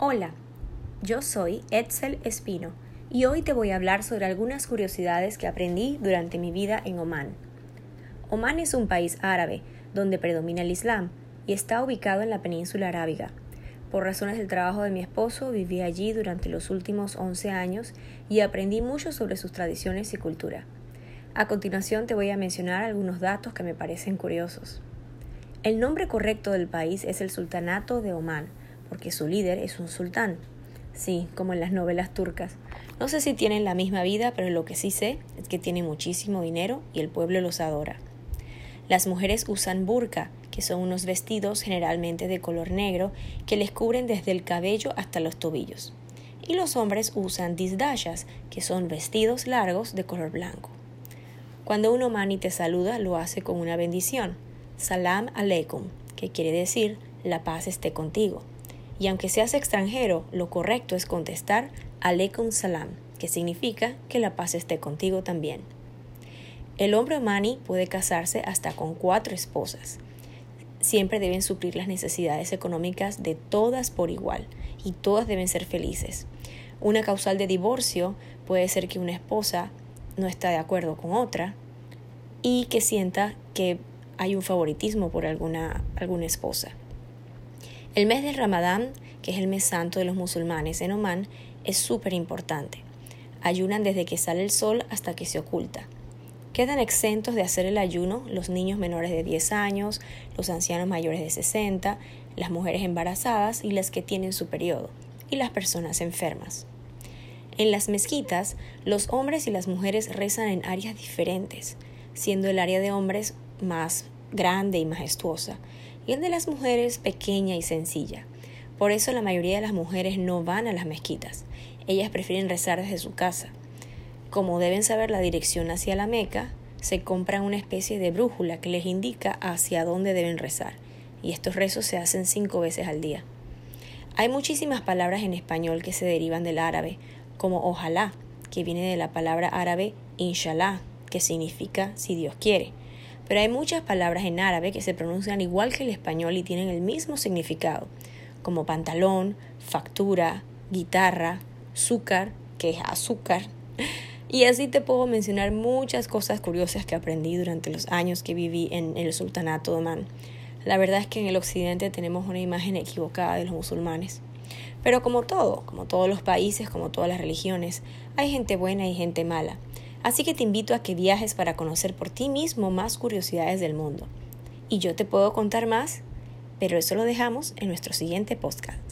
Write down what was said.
Hola, yo soy Edsel Espino y hoy te voy a hablar sobre algunas curiosidades que aprendí durante mi vida en Omán. Omán es un país árabe donde predomina el Islam y está ubicado en la península arábiga. Por razones del trabajo de mi esposo viví allí durante los últimos 11 años y aprendí mucho sobre sus tradiciones y cultura. A continuación te voy a mencionar algunos datos que me parecen curiosos. El nombre correcto del país es el Sultanato de Omán, porque su líder es un sultán. Sí, como en las novelas turcas. No sé si tienen la misma vida, pero lo que sí sé es que tienen muchísimo dinero y el pueblo los adora. Las mujeres usan burka, que son unos vestidos generalmente de color negro que les cubren desde el cabello hasta los tobillos. Y los hombres usan disdashas, que son vestidos largos de color blanco. Cuando un omani te saluda, lo hace con una bendición, salam aleikum, que quiere decir la paz esté contigo. Y aunque seas extranjero, lo correcto es contestar aleikum salam, que significa que la paz esté contigo también. El hombre omani puede casarse hasta con cuatro esposas. Siempre deben suplir las necesidades económicas de todas por igual y todas deben ser felices. Una causal de divorcio puede ser que una esposa no está de acuerdo con otra y que sienta que hay un favoritismo por alguna, alguna esposa. El mes del Ramadán, que es el mes santo de los musulmanes en Omán, es súper importante. Ayunan desde que sale el sol hasta que se oculta. Quedan exentos de hacer el ayuno los niños menores de 10 años, los ancianos mayores de 60, las mujeres embarazadas y las que tienen su periodo, y las personas enfermas. En las mezquitas, los hombres y las mujeres rezan en áreas diferentes, siendo el área de hombres más grande y majestuosa, y el de las mujeres pequeña y sencilla. Por eso la mayoría de las mujeres no van a las mezquitas, ellas prefieren rezar desde su casa. Como deben saber la dirección hacia la Meca, se compran una especie de brújula que les indica hacia dónde deben rezar, y estos rezos se hacen cinco veces al día. Hay muchísimas palabras en español que se derivan del árabe, como ojalá, que viene de la palabra árabe inshallah, que significa si Dios quiere pero hay muchas palabras en árabe que se pronuncian igual que el español y tienen el mismo significado, como pantalón, factura, guitarra, azúcar, que es azúcar. Y así te puedo mencionar muchas cosas curiosas que aprendí durante los años que viví en el sultanato de Omán. La verdad es que en el occidente tenemos una imagen equivocada de los musulmanes. Pero como todo, como todos los países, como todas las religiones, hay gente buena y gente mala. Así que te invito a que viajes para conocer por ti mismo más curiosidades del mundo. Y yo te puedo contar más, pero eso lo dejamos en nuestro siguiente podcast.